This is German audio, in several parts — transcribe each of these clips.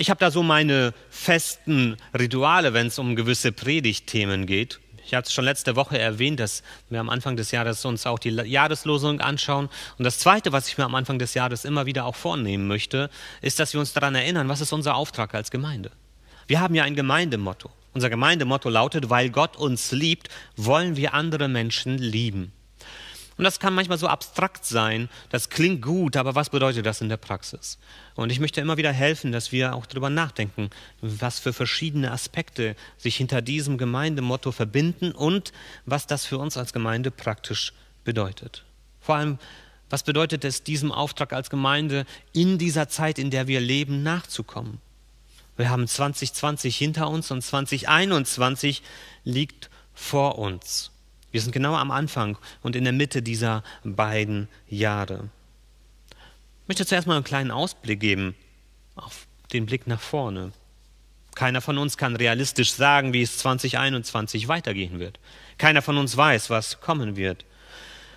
Ich habe da so meine festen Rituale, wenn es um gewisse Predigtthemen geht. Ich hatte es schon letzte Woche erwähnt, dass wir am Anfang des Jahres uns auch die Jahreslosung anschauen. Und das Zweite, was ich mir am Anfang des Jahres immer wieder auch vornehmen möchte, ist, dass wir uns daran erinnern, was ist unser Auftrag als Gemeinde. Wir haben ja ein Gemeindemotto. Unser Gemeindemotto lautet, weil Gott uns liebt, wollen wir andere Menschen lieben. Und das kann manchmal so abstrakt sein, das klingt gut, aber was bedeutet das in der Praxis? Und ich möchte immer wieder helfen, dass wir auch darüber nachdenken, was für verschiedene Aspekte sich hinter diesem Gemeindemotto verbinden und was das für uns als Gemeinde praktisch bedeutet. Vor allem, was bedeutet es, diesem Auftrag als Gemeinde in dieser Zeit, in der wir leben, nachzukommen? Wir haben 2020 hinter uns und 2021 liegt vor uns. Wir sind genau am Anfang und in der Mitte dieser beiden Jahre. Ich möchte zuerst mal einen kleinen Ausblick geben auf den Blick nach vorne. Keiner von uns kann realistisch sagen, wie es 2021 weitergehen wird. Keiner von uns weiß, was kommen wird.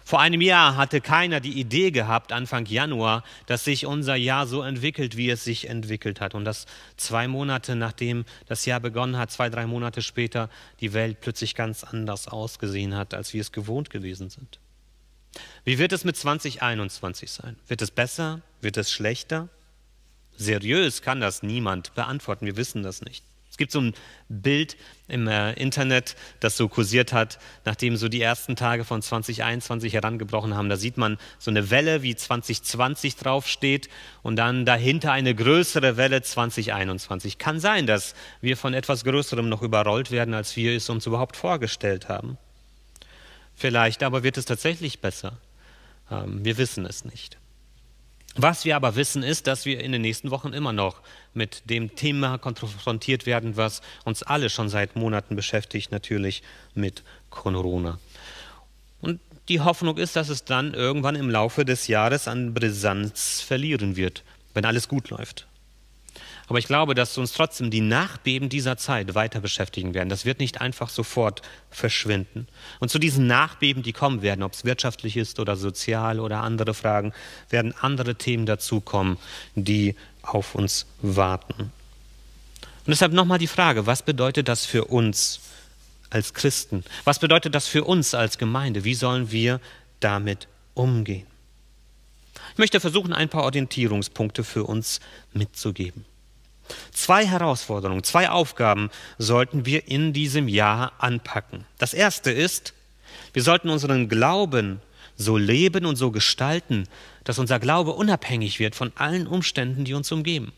Vor einem Jahr hatte keiner die Idee gehabt, Anfang Januar, dass sich unser Jahr so entwickelt, wie es sich entwickelt hat. Und dass zwei Monate nachdem das Jahr begonnen hat, zwei, drei Monate später, die Welt plötzlich ganz anders ausgesehen hat, als wir es gewohnt gewesen sind. Wie wird es mit 2021 sein? Wird es besser? Wird es schlechter? Seriös kann das niemand beantworten. Wir wissen das nicht. Es gibt so ein Bild im äh, Internet, das so kursiert hat, nachdem so die ersten Tage von 2021 herangebrochen haben. Da sieht man so eine Welle, wie 2020 draufsteht und dann dahinter eine größere Welle 2021. Kann sein, dass wir von etwas Größerem noch überrollt werden, als wir es uns überhaupt vorgestellt haben. Vielleicht aber wird es tatsächlich besser. Ähm, wir wissen es nicht. Was wir aber wissen, ist, dass wir in den nächsten Wochen immer noch mit dem Thema konfrontiert werden, was uns alle schon seit Monaten beschäftigt, natürlich mit Corona. Und die Hoffnung ist, dass es dann irgendwann im Laufe des Jahres an Brisanz verlieren wird, wenn alles gut läuft. Aber ich glaube, dass uns trotzdem die Nachbeben dieser Zeit weiter beschäftigen werden. Das wird nicht einfach sofort verschwinden. Und zu diesen Nachbeben, die kommen werden, ob es wirtschaftlich ist oder sozial oder andere Fragen, werden andere Themen dazukommen, die auf uns warten. Und deshalb nochmal die Frage, was bedeutet das für uns als Christen? Was bedeutet das für uns als Gemeinde? Wie sollen wir damit umgehen? Ich möchte versuchen, ein paar Orientierungspunkte für uns mitzugeben. Zwei Herausforderungen, zwei Aufgaben sollten wir in diesem Jahr anpacken. Das erste ist, wir sollten unseren Glauben so leben und so gestalten, dass unser Glaube unabhängig wird von allen Umständen, die uns umgeben.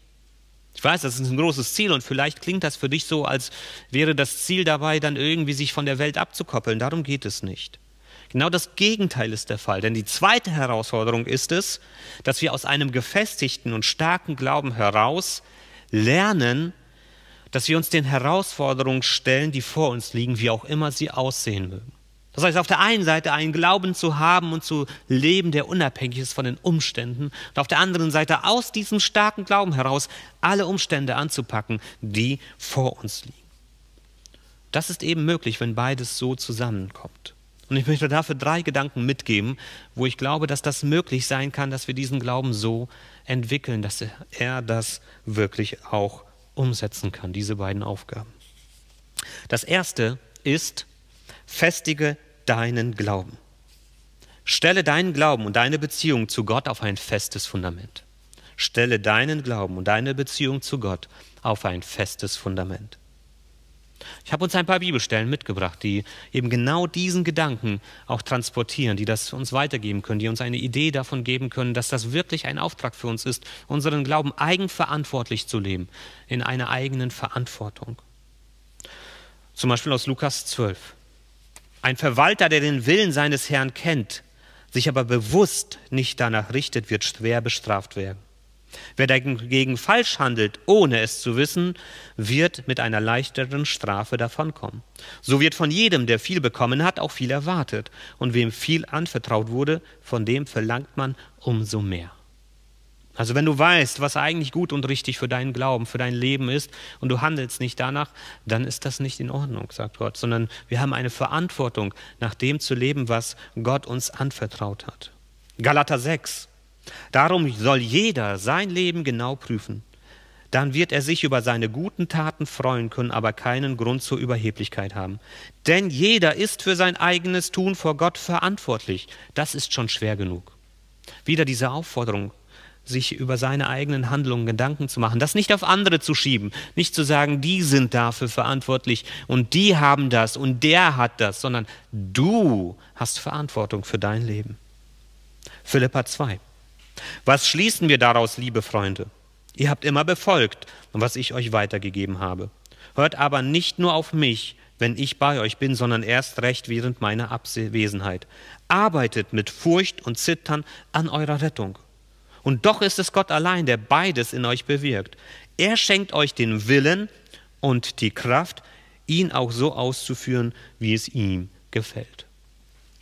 Ich weiß, das ist ein großes Ziel und vielleicht klingt das für dich so, als wäre das Ziel dabei, dann irgendwie sich von der Welt abzukoppeln. Darum geht es nicht. Genau das Gegenteil ist der Fall. Denn die zweite Herausforderung ist es, dass wir aus einem gefestigten und starken Glauben heraus lernen, dass wir uns den Herausforderungen stellen, die vor uns liegen, wie auch immer sie aussehen mögen. Das heißt, auf der einen Seite einen Glauben zu haben und zu leben, der unabhängig ist von den Umständen, und auf der anderen Seite aus diesem starken Glauben heraus alle Umstände anzupacken, die vor uns liegen. Das ist eben möglich, wenn beides so zusammenkommt. Und ich möchte dafür drei Gedanken mitgeben, wo ich glaube, dass das möglich sein kann, dass wir diesen Glauben so entwickeln, dass er das wirklich auch umsetzen kann, diese beiden Aufgaben. Das erste ist, festige deinen Glauben. Stelle deinen Glauben und deine Beziehung zu Gott auf ein festes Fundament. Stelle deinen Glauben und deine Beziehung zu Gott auf ein festes Fundament. Ich habe uns ein paar Bibelstellen mitgebracht, die eben genau diesen Gedanken auch transportieren, die das uns weitergeben können, die uns eine Idee davon geben können, dass das wirklich ein Auftrag für uns ist, unseren Glauben eigenverantwortlich zu leben, in einer eigenen Verantwortung. Zum Beispiel aus Lukas 12. Ein Verwalter, der den Willen seines Herrn kennt, sich aber bewusst nicht danach richtet, wird schwer bestraft werden. Wer dagegen falsch handelt, ohne es zu wissen, wird mit einer leichteren Strafe davonkommen. So wird von jedem, der viel bekommen hat, auch viel erwartet. Und wem viel anvertraut wurde, von dem verlangt man umso mehr. Also wenn du weißt, was eigentlich gut und richtig für deinen Glauben, für dein Leben ist und du handelst nicht danach, dann ist das nicht in Ordnung, sagt Gott, sondern wir haben eine Verantwortung, nach dem zu leben, was Gott uns anvertraut hat. Galater 6, Darum soll jeder sein Leben genau prüfen. dann wird er sich über seine guten Taten freuen können, aber keinen Grund zur Überheblichkeit haben. Denn jeder ist für sein eigenes Tun vor Gott verantwortlich. Das ist schon schwer genug. Wieder diese Aufforderung, sich über seine eigenen Handlungen Gedanken zu machen, das nicht auf andere zu schieben, nicht zu sagen, die sind dafür verantwortlich und die haben das und der hat das, sondern du hast Verantwortung für dein Leben. Philippa 2. Was schließen wir daraus, liebe Freunde? Ihr habt immer befolgt, was ich euch weitergegeben habe. Hört aber nicht nur auf mich, wenn ich bei euch bin, sondern erst recht während meiner Abwesenheit. Arbeitet mit Furcht und Zittern an eurer Rettung. Und doch ist es Gott allein, der beides in euch bewirkt. Er schenkt euch den Willen und die Kraft, ihn auch so auszuführen, wie es ihm gefällt.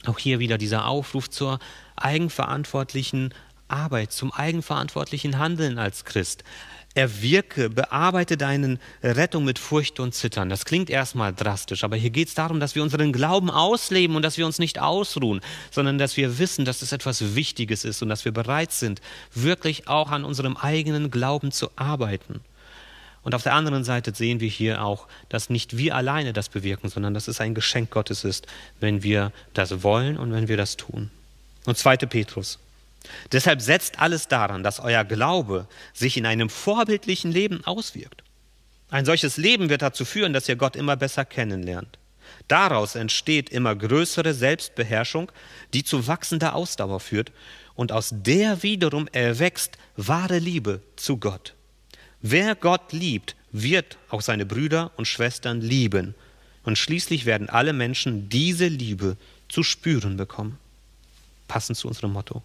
Auch hier wieder dieser Aufruf zur eigenverantwortlichen Arbeit, zum eigenverantwortlichen Handeln als Christ. Erwirke, bearbeite deine Rettung mit Furcht und Zittern. Das klingt erstmal drastisch, aber hier geht es darum, dass wir unseren Glauben ausleben und dass wir uns nicht ausruhen, sondern dass wir wissen, dass es etwas Wichtiges ist und dass wir bereit sind, wirklich auch an unserem eigenen Glauben zu arbeiten. Und auf der anderen Seite sehen wir hier auch, dass nicht wir alleine das bewirken, sondern dass es ein Geschenk Gottes ist, wenn wir das wollen und wenn wir das tun. Und 2. Petrus Deshalb setzt alles daran, dass euer Glaube sich in einem vorbildlichen Leben auswirkt. Ein solches Leben wird dazu führen, dass ihr Gott immer besser kennenlernt. Daraus entsteht immer größere Selbstbeherrschung, die zu wachsender Ausdauer führt, und aus der wiederum erwächst wahre Liebe zu Gott. Wer Gott liebt, wird auch seine Brüder und Schwestern lieben, und schließlich werden alle Menschen diese Liebe zu spüren bekommen. Passend zu unserem Motto.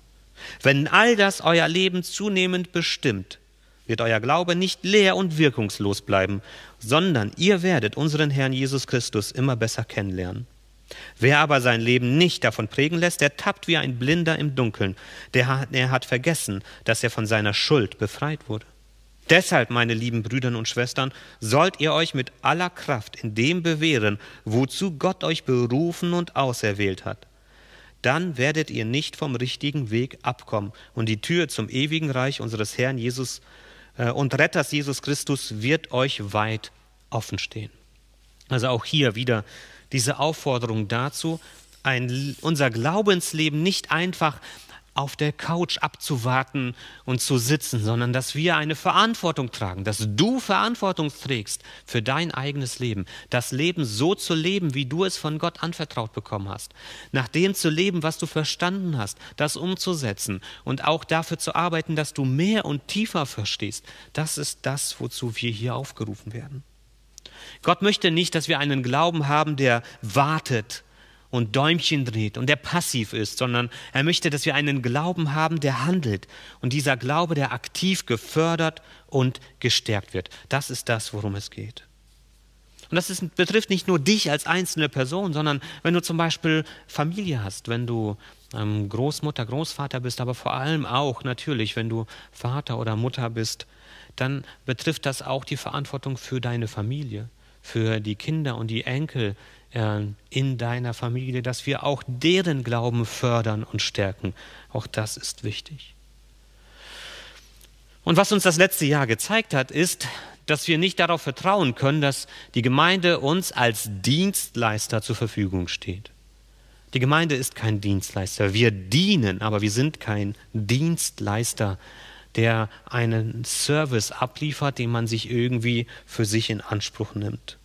Wenn all das euer Leben zunehmend bestimmt, wird euer Glaube nicht leer und wirkungslos bleiben, sondern ihr werdet unseren Herrn Jesus Christus immer besser kennenlernen. Wer aber sein Leben nicht davon prägen lässt, der tappt wie ein Blinder im Dunkeln, der hat, er hat vergessen, dass er von seiner Schuld befreit wurde. Deshalb, meine lieben Brüder und Schwestern, sollt ihr euch mit aller Kraft in dem bewähren, wozu Gott euch berufen und auserwählt hat dann werdet ihr nicht vom richtigen Weg abkommen. Und die Tür zum ewigen Reich unseres Herrn Jesus äh, und Retters Jesus Christus wird euch weit offen stehen. Also auch hier wieder diese Aufforderung dazu, ein, unser Glaubensleben nicht einfach auf der Couch abzuwarten und zu sitzen, sondern dass wir eine Verantwortung tragen, dass du Verantwortung trägst für dein eigenes Leben, das Leben so zu leben, wie du es von Gott anvertraut bekommen hast, nach dem zu leben, was du verstanden hast, das umzusetzen und auch dafür zu arbeiten, dass du mehr und tiefer verstehst. Das ist das, wozu wir hier aufgerufen werden. Gott möchte nicht, dass wir einen Glauben haben, der wartet und Däumchen dreht und der passiv ist, sondern er möchte, dass wir einen Glauben haben, der handelt und dieser Glaube, der aktiv gefördert und gestärkt wird. Das ist das, worum es geht. Und das ist, betrifft nicht nur dich als einzelne Person, sondern wenn du zum Beispiel Familie hast, wenn du ähm, Großmutter, Großvater bist, aber vor allem auch natürlich, wenn du Vater oder Mutter bist, dann betrifft das auch die Verantwortung für deine Familie, für die Kinder und die Enkel, äh, in deiner Familie, dass wir auch deren Glauben fördern und stärken. Auch das ist wichtig. Und was uns das letzte Jahr gezeigt hat, ist, dass wir nicht darauf vertrauen können, dass die Gemeinde uns als Dienstleister zur Verfügung steht. Die Gemeinde ist kein Dienstleister. Wir dienen, aber wir sind kein Dienstleister, der einen Service abliefert, den man sich irgendwie für sich in Anspruch nimmt.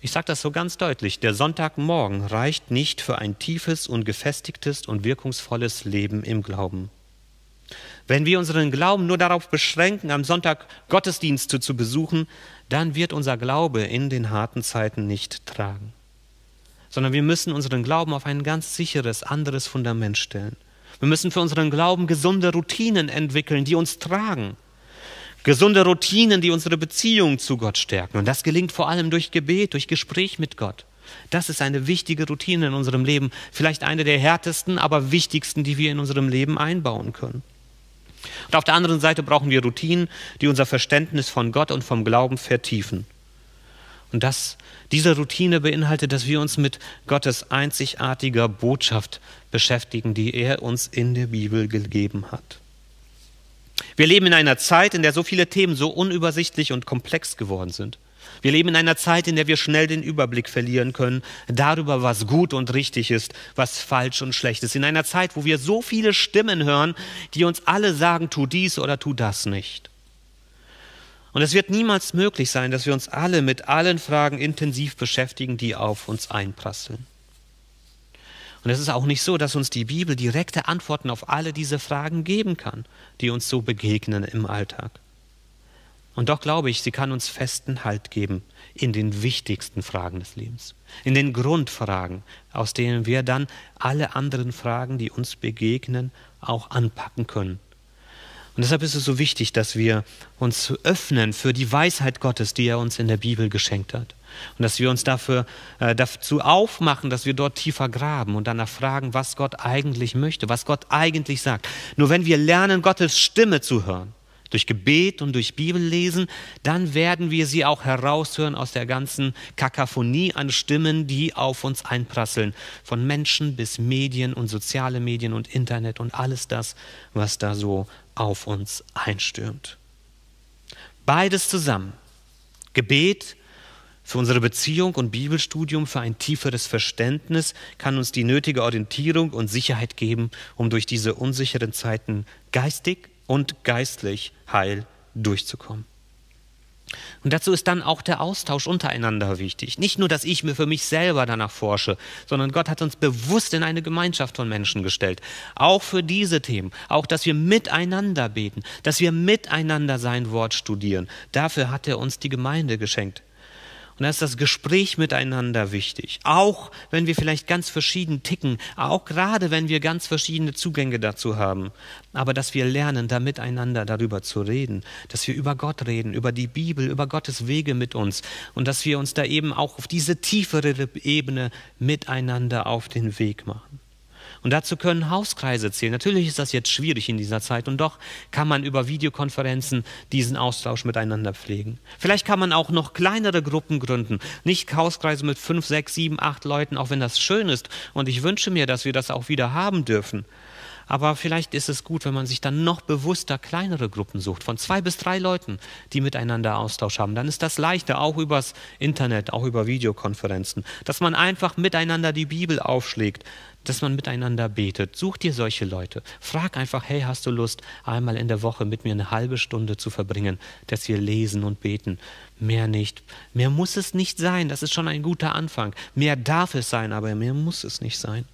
Ich sage das so ganz deutlich, der Sonntagmorgen reicht nicht für ein tiefes und gefestigtes und wirkungsvolles Leben im Glauben. Wenn wir unseren Glauben nur darauf beschränken, am Sonntag Gottesdienste zu besuchen, dann wird unser Glaube in den harten Zeiten nicht tragen. Sondern wir müssen unseren Glauben auf ein ganz sicheres, anderes Fundament stellen. Wir müssen für unseren Glauben gesunde Routinen entwickeln, die uns tragen Gesunde Routinen, die unsere Beziehung zu Gott stärken. Und das gelingt vor allem durch Gebet, durch Gespräch mit Gott. Das ist eine wichtige Routine in unserem Leben, vielleicht eine der härtesten, aber wichtigsten, die wir in unserem Leben einbauen können. Und auf der anderen Seite brauchen wir Routinen, die unser Verständnis von Gott und vom Glauben vertiefen. Und das, diese Routine beinhaltet, dass wir uns mit Gottes einzigartiger Botschaft beschäftigen, die er uns in der Bibel gegeben hat. Wir leben in einer Zeit, in der so viele Themen so unübersichtlich und komplex geworden sind. Wir leben in einer Zeit, in der wir schnell den Überblick verlieren können darüber, was gut und richtig ist, was falsch und schlecht ist. In einer Zeit, wo wir so viele Stimmen hören, die uns alle sagen, tu dies oder tu das nicht. Und es wird niemals möglich sein, dass wir uns alle mit allen Fragen intensiv beschäftigen, die auf uns einprasseln. Und es ist auch nicht so, dass uns die Bibel direkte Antworten auf alle diese Fragen geben kann, die uns so begegnen im Alltag. Und doch glaube ich, sie kann uns festen Halt geben in den wichtigsten Fragen des Lebens, in den Grundfragen, aus denen wir dann alle anderen Fragen, die uns begegnen, auch anpacken können. Und deshalb ist es so wichtig, dass wir uns öffnen für die Weisheit Gottes, die er uns in der Bibel geschenkt hat. Und dass wir uns dafür äh, dazu aufmachen, dass wir dort tiefer graben und danach fragen, was Gott eigentlich möchte, was Gott eigentlich sagt. Nur wenn wir lernen, Gottes Stimme zu hören, durch Gebet und durch Bibellesen, dann werden wir sie auch heraushören aus der ganzen Kakaphonie an Stimmen, die auf uns einprasseln, von Menschen bis Medien und soziale Medien und Internet und alles das, was da so auf uns einstürmt. Beides zusammen, Gebet für unsere Beziehung und Bibelstudium, für ein tieferes Verständnis, kann uns die nötige Orientierung und Sicherheit geben, um durch diese unsicheren Zeiten geistig und geistlich heil durchzukommen. Und dazu ist dann auch der Austausch untereinander wichtig. Nicht nur, dass ich mir für mich selber danach forsche, sondern Gott hat uns bewusst in eine Gemeinschaft von Menschen gestellt. Auch für diese Themen. Auch, dass wir miteinander beten, dass wir miteinander sein Wort studieren. Dafür hat er uns die Gemeinde geschenkt. Und da ist das Gespräch miteinander wichtig. Auch wenn wir vielleicht ganz verschieden ticken, auch gerade wenn wir ganz verschiedene Zugänge dazu haben. Aber dass wir lernen, da miteinander darüber zu reden, dass wir über Gott reden, über die Bibel, über Gottes Wege mit uns und dass wir uns da eben auch auf diese tiefere Ebene miteinander auf den Weg machen. Und dazu können Hauskreise zählen. Natürlich ist das jetzt schwierig in dieser Zeit und doch kann man über Videokonferenzen diesen Austausch miteinander pflegen. Vielleicht kann man auch noch kleinere Gruppen gründen. Nicht Hauskreise mit fünf, sechs, sieben, acht Leuten, auch wenn das schön ist. Und ich wünsche mir, dass wir das auch wieder haben dürfen. Aber vielleicht ist es gut, wenn man sich dann noch bewusster kleinere Gruppen sucht, von zwei bis drei Leuten, die miteinander Austausch haben. Dann ist das leichter, auch übers Internet, auch über Videokonferenzen, dass man einfach miteinander die Bibel aufschlägt, dass man miteinander betet. Such dir solche Leute. Frag einfach, hey, hast du Lust, einmal in der Woche mit mir eine halbe Stunde zu verbringen, dass wir lesen und beten? Mehr nicht. Mehr muss es nicht sein. Das ist schon ein guter Anfang. Mehr darf es sein, aber mehr muss es nicht sein.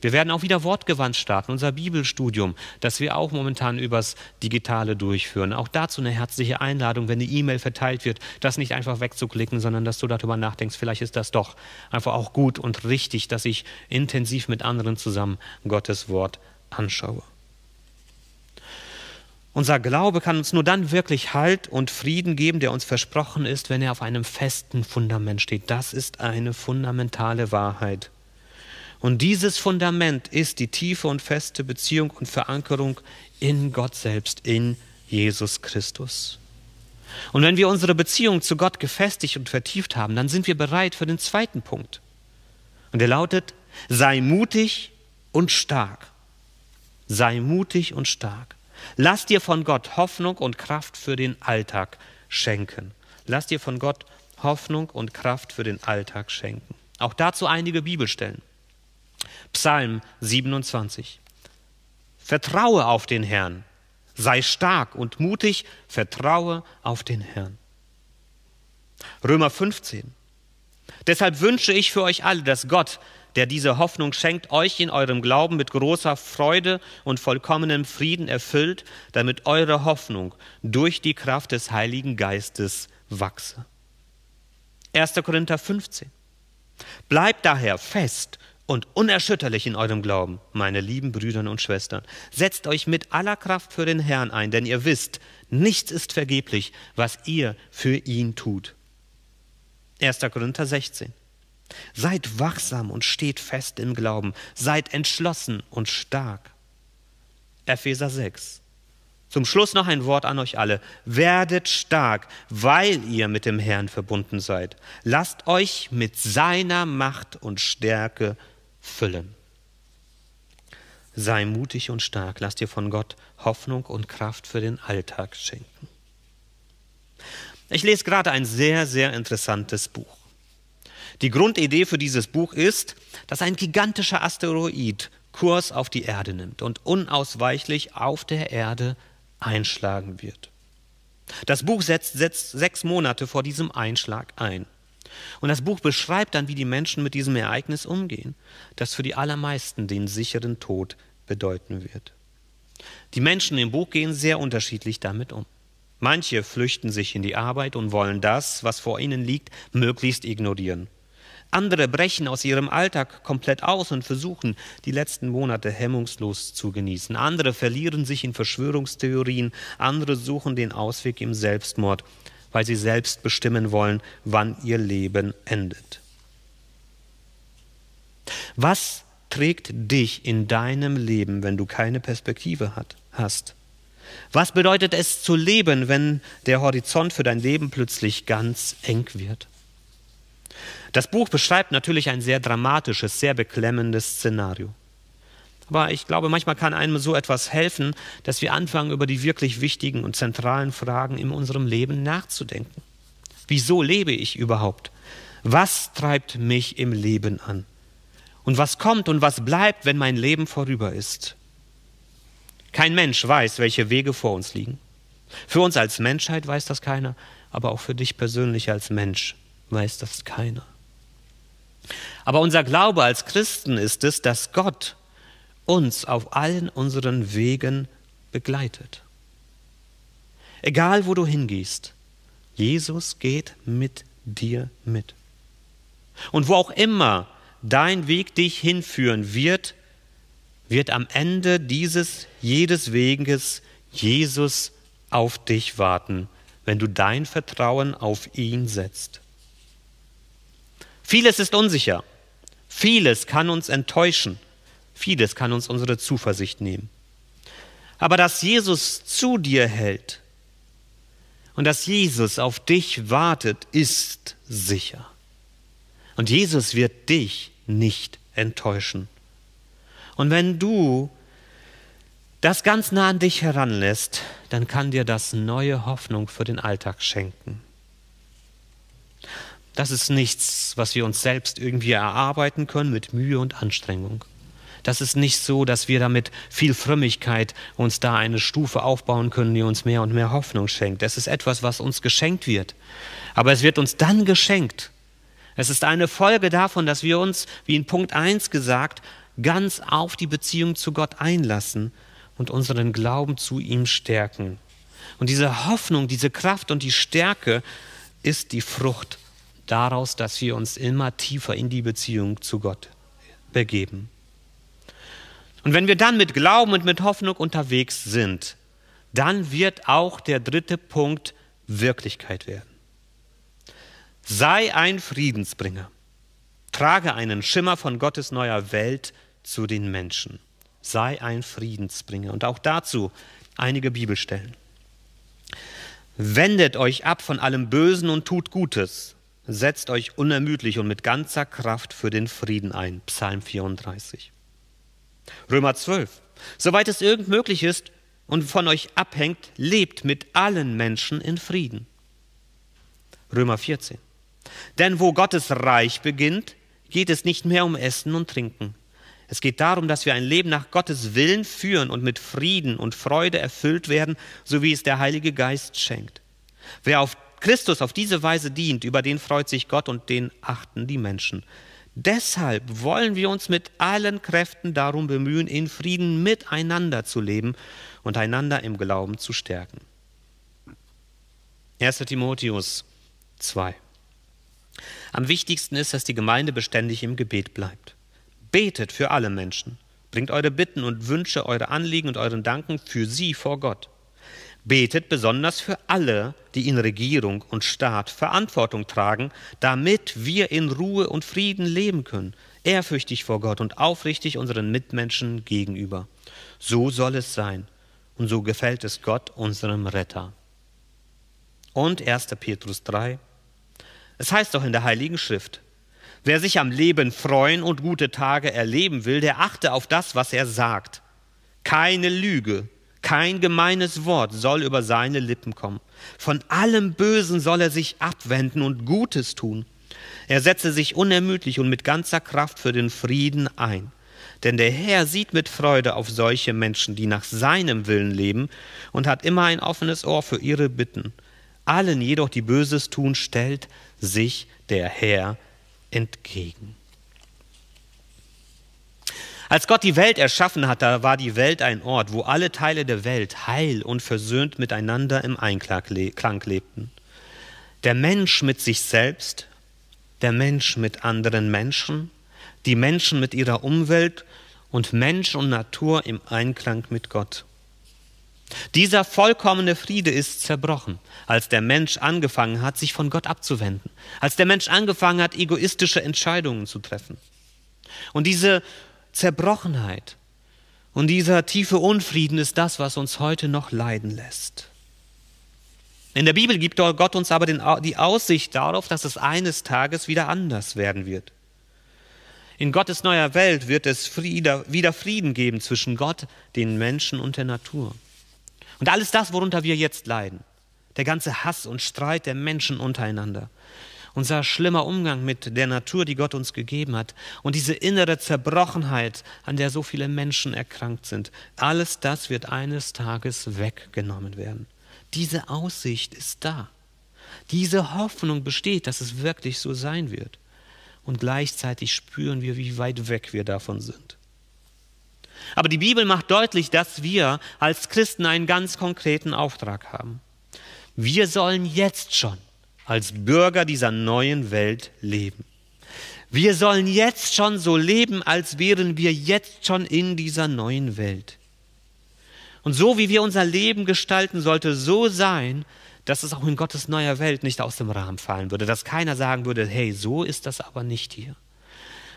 Wir werden auch wieder wortgewandt starten, unser Bibelstudium, das wir auch momentan übers Digitale durchführen. Auch dazu eine herzliche Einladung, wenn eine E-Mail verteilt wird, das nicht einfach wegzuklicken, sondern dass du darüber nachdenkst, vielleicht ist das doch einfach auch gut und richtig, dass ich intensiv mit anderen zusammen Gottes Wort anschaue. Unser Glaube kann uns nur dann wirklich Halt und Frieden geben, der uns versprochen ist, wenn er auf einem festen Fundament steht. Das ist eine fundamentale Wahrheit. Und dieses Fundament ist die tiefe und feste Beziehung und Verankerung in Gott selbst, in Jesus Christus. Und wenn wir unsere Beziehung zu Gott gefestigt und vertieft haben, dann sind wir bereit für den zweiten Punkt. Und der lautet, sei mutig und stark. Sei mutig und stark. Lass dir von Gott Hoffnung und Kraft für den Alltag schenken. Lass dir von Gott Hoffnung und Kraft für den Alltag schenken. Auch dazu einige Bibelstellen. Psalm 27. Vertraue auf den Herrn, sei stark und mutig, vertraue auf den Herrn. Römer 15. Deshalb wünsche ich für euch alle, dass Gott, der diese Hoffnung schenkt, euch in eurem Glauben mit großer Freude und vollkommenem Frieden erfüllt, damit eure Hoffnung durch die Kraft des Heiligen Geistes wachse. 1. Korinther 15. Bleibt daher fest und unerschütterlich in eurem Glauben, meine lieben Brüder und Schwestern. Setzt euch mit aller Kraft für den Herrn ein, denn ihr wisst, nichts ist vergeblich, was ihr für ihn tut. 1. Korinther 16. Seid wachsam und steht fest im Glauben, seid entschlossen und stark. Epheser 6. Zum Schluss noch ein Wort an euch alle. Werdet stark, weil ihr mit dem Herrn verbunden seid. Lasst euch mit seiner Macht und Stärke füllen. sei mutig und stark, lass dir von Gott Hoffnung und Kraft für den Alltag schenken. Ich lese gerade ein sehr, sehr interessantes Buch. Die Grundidee für dieses Buch ist, dass ein gigantischer Asteroid Kurs auf die Erde nimmt und unausweichlich auf der Erde einschlagen wird. Das Buch setzt, setzt sechs Monate vor diesem Einschlag ein. Und das Buch beschreibt dann, wie die Menschen mit diesem Ereignis umgehen, das für die allermeisten den sicheren Tod bedeuten wird. Die Menschen im Buch gehen sehr unterschiedlich damit um. Manche flüchten sich in die Arbeit und wollen das, was vor ihnen liegt, möglichst ignorieren. Andere brechen aus ihrem Alltag komplett aus und versuchen, die letzten Monate hemmungslos zu genießen. Andere verlieren sich in Verschwörungstheorien. Andere suchen den Ausweg im Selbstmord, weil sie selbst bestimmen wollen, wann ihr Leben endet. Was trägt dich in deinem Leben, wenn du keine Perspektive hat, hast? Was bedeutet es zu leben, wenn der Horizont für dein Leben plötzlich ganz eng wird? Das Buch beschreibt natürlich ein sehr dramatisches, sehr beklemmendes Szenario. Aber ich glaube, manchmal kann einem so etwas helfen, dass wir anfangen, über die wirklich wichtigen und zentralen Fragen in unserem Leben nachzudenken. Wieso lebe ich überhaupt? Was treibt mich im Leben an? Und was kommt und was bleibt, wenn mein Leben vorüber ist? Kein Mensch weiß, welche Wege vor uns liegen. Für uns als Menschheit weiß das keiner, aber auch für dich persönlich als Mensch weiß das keiner. Aber unser Glaube als Christen ist es, dass Gott uns auf allen unseren Wegen begleitet. Egal wo du hingehst, Jesus geht mit dir mit. Und wo auch immer dein Weg dich hinführen wird, wird am Ende dieses jedes Weges Jesus auf dich warten, wenn du dein Vertrauen auf ihn setzt. Vieles ist unsicher. Vieles kann uns enttäuschen. Vieles kann uns unsere Zuversicht nehmen. Aber dass Jesus zu dir hält und dass Jesus auf dich wartet, ist sicher. Und Jesus wird dich nicht enttäuschen. Und wenn du das ganz nah an dich heranlässt, dann kann dir das neue Hoffnung für den Alltag schenken. Das ist nichts, was wir uns selbst irgendwie erarbeiten können mit Mühe und Anstrengung. Das ist nicht so, dass wir damit viel Frömmigkeit uns da eine Stufe aufbauen können, die uns mehr und mehr Hoffnung schenkt. Es ist etwas, was uns geschenkt wird. Aber es wird uns dann geschenkt. Es ist eine Folge davon, dass wir uns, wie in Punkt 1 gesagt, ganz auf die Beziehung zu Gott einlassen und unseren Glauben zu ihm stärken. Und diese Hoffnung, diese Kraft und die Stärke ist die Frucht daraus, dass wir uns immer tiefer in die Beziehung zu Gott begeben. Und wenn wir dann mit Glauben und mit Hoffnung unterwegs sind, dann wird auch der dritte Punkt Wirklichkeit werden. Sei ein Friedensbringer. Trage einen Schimmer von Gottes neuer Welt zu den Menschen. Sei ein Friedensbringer. Und auch dazu einige Bibelstellen. Wendet euch ab von allem Bösen und tut Gutes setzt euch unermüdlich und mit ganzer Kraft für den Frieden ein. Psalm 34. Römer 12. Soweit es irgend möglich ist und von euch abhängt, lebt mit allen Menschen in Frieden. Römer 14. Denn wo Gottes Reich beginnt, geht es nicht mehr um Essen und Trinken. Es geht darum, dass wir ein Leben nach Gottes Willen führen und mit Frieden und Freude erfüllt werden, so wie es der Heilige Geist schenkt. Wer auf Christus auf diese Weise dient, über den freut sich Gott und den achten die Menschen. Deshalb wollen wir uns mit allen Kräften darum bemühen, in Frieden miteinander zu leben und einander im Glauben zu stärken. 1 Timotheus 2. Am wichtigsten ist, dass die Gemeinde beständig im Gebet bleibt. Betet für alle Menschen. Bringt eure Bitten und Wünsche, eure Anliegen und euren Danken für sie vor Gott. Betet besonders für alle, die in Regierung und Staat Verantwortung tragen, damit wir in Ruhe und Frieden leben können, ehrfürchtig vor Gott und aufrichtig unseren Mitmenschen gegenüber. So soll es sein und so gefällt es Gott, unserem Retter. Und 1. Petrus 3. Es heißt doch in der Heiligen Schrift, wer sich am Leben freuen und gute Tage erleben will, der achte auf das, was er sagt Keine Lüge, kein gemeines Wort soll über seine Lippen kommen. Von allem Bösen soll er sich abwenden und Gutes tun. Er setze sich unermüdlich und mit ganzer Kraft für den Frieden ein. Denn der Herr sieht mit Freude auf solche Menschen, die nach seinem Willen leben und hat immer ein offenes Ohr für ihre Bitten. Allen jedoch, die Böses tun, stellt sich der Herr entgegen. Als Gott die Welt erschaffen hat, da war die Welt ein Ort, wo alle Teile der Welt heil und versöhnt miteinander im Einklang lebten. Der Mensch mit sich selbst, der Mensch mit anderen Menschen, die Menschen mit ihrer Umwelt und Mensch und Natur im Einklang mit Gott. Dieser vollkommene Friede ist zerbrochen, als der Mensch angefangen hat, sich von Gott abzuwenden, als der Mensch angefangen hat, egoistische Entscheidungen zu treffen. Und diese Zerbrochenheit und dieser tiefe Unfrieden ist das, was uns heute noch leiden lässt. In der Bibel gibt Gott uns aber den, die Aussicht darauf, dass es eines Tages wieder anders werden wird. In Gottes neuer Welt wird es Friede, wieder Frieden geben zwischen Gott, den Menschen und der Natur. Und alles das, worunter wir jetzt leiden, der ganze Hass und Streit der Menschen untereinander, unser schlimmer Umgang mit der Natur, die Gott uns gegeben hat, und diese innere Zerbrochenheit, an der so viele Menschen erkrankt sind, alles das wird eines Tages weggenommen werden. Diese Aussicht ist da. Diese Hoffnung besteht, dass es wirklich so sein wird und gleichzeitig spüren wir, wie weit weg wir davon sind. Aber die Bibel macht deutlich, dass wir als Christen einen ganz konkreten Auftrag haben. Wir sollen jetzt schon als Bürger dieser neuen Welt leben. Wir sollen jetzt schon so leben, als wären wir jetzt schon in dieser neuen Welt. Und so wie wir unser Leben gestalten, sollte so sein, dass es auch in Gottes neuer Welt nicht aus dem Rahmen fallen würde, dass keiner sagen würde, hey, so ist das aber nicht hier.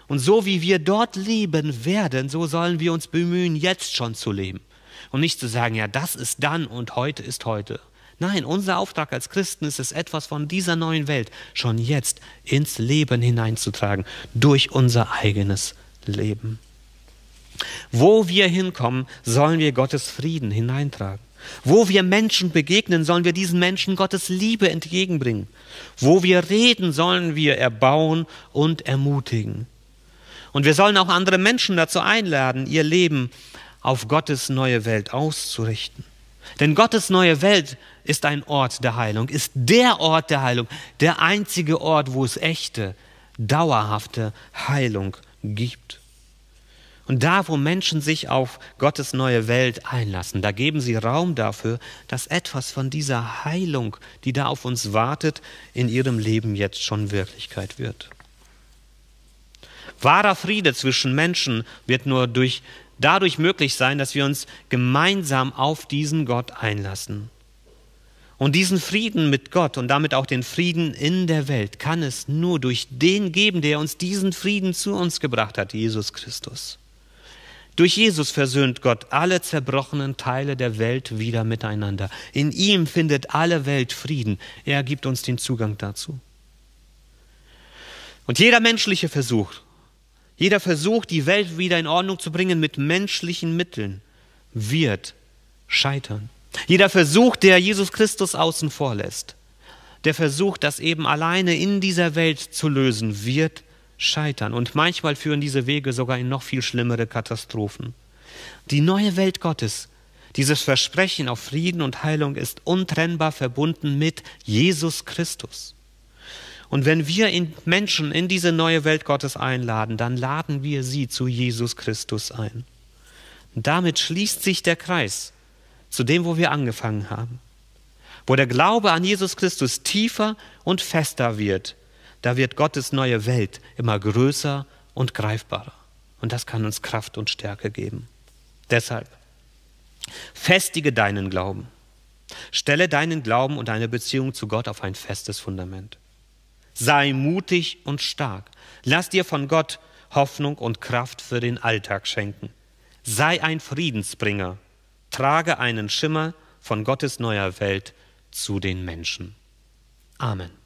Und so wie wir dort leben werden, so sollen wir uns bemühen, jetzt schon zu leben. Und nicht zu sagen, ja, das ist dann und heute ist heute. Nein, unser Auftrag als Christen ist es, etwas von dieser neuen Welt schon jetzt ins Leben hineinzutragen, durch unser eigenes Leben. Wo wir hinkommen, sollen wir Gottes Frieden hineintragen. Wo wir Menschen begegnen, sollen wir diesen Menschen Gottes Liebe entgegenbringen. Wo wir reden, sollen wir erbauen und ermutigen. Und wir sollen auch andere Menschen dazu einladen, ihr Leben auf Gottes neue Welt auszurichten. Denn Gottes neue Welt ist ein Ort der Heilung, ist der Ort der Heilung, der einzige Ort, wo es echte, dauerhafte Heilung gibt. Und da, wo Menschen sich auf Gottes neue Welt einlassen, da geben sie Raum dafür, dass etwas von dieser Heilung, die da auf uns wartet, in ihrem Leben jetzt schon Wirklichkeit wird. Wahrer Friede zwischen Menschen wird nur durch, dadurch möglich sein, dass wir uns gemeinsam auf diesen Gott einlassen. Und diesen Frieden mit Gott und damit auch den Frieden in der Welt kann es nur durch den geben, der uns diesen Frieden zu uns gebracht hat, Jesus Christus. Durch Jesus versöhnt Gott alle zerbrochenen Teile der Welt wieder miteinander. In ihm findet alle Welt Frieden. Er gibt uns den Zugang dazu. Und jeder menschliche Versuch, jeder Versuch, die Welt wieder in Ordnung zu bringen mit menschlichen Mitteln, wird scheitern. Jeder Versuch, der Jesus Christus außen vor lässt, der Versuch, das eben alleine in dieser Welt zu lösen, wird scheitern. Und manchmal führen diese Wege sogar in noch viel schlimmere Katastrophen. Die neue Welt Gottes, dieses Versprechen auf Frieden und Heilung ist untrennbar verbunden mit Jesus Christus. Und wenn wir in Menschen in diese neue Welt Gottes einladen, dann laden wir sie zu Jesus Christus ein. Und damit schließt sich der Kreis zu dem, wo wir angefangen haben. Wo der Glaube an Jesus Christus tiefer und fester wird, da wird Gottes neue Welt immer größer und greifbarer. Und das kann uns Kraft und Stärke geben. Deshalb, festige deinen Glauben. Stelle deinen Glauben und deine Beziehung zu Gott auf ein festes Fundament. Sei mutig und stark. Lass dir von Gott Hoffnung und Kraft für den Alltag schenken. Sei ein Friedensbringer. Trage einen Schimmer von Gottes neuer Welt zu den Menschen. Amen.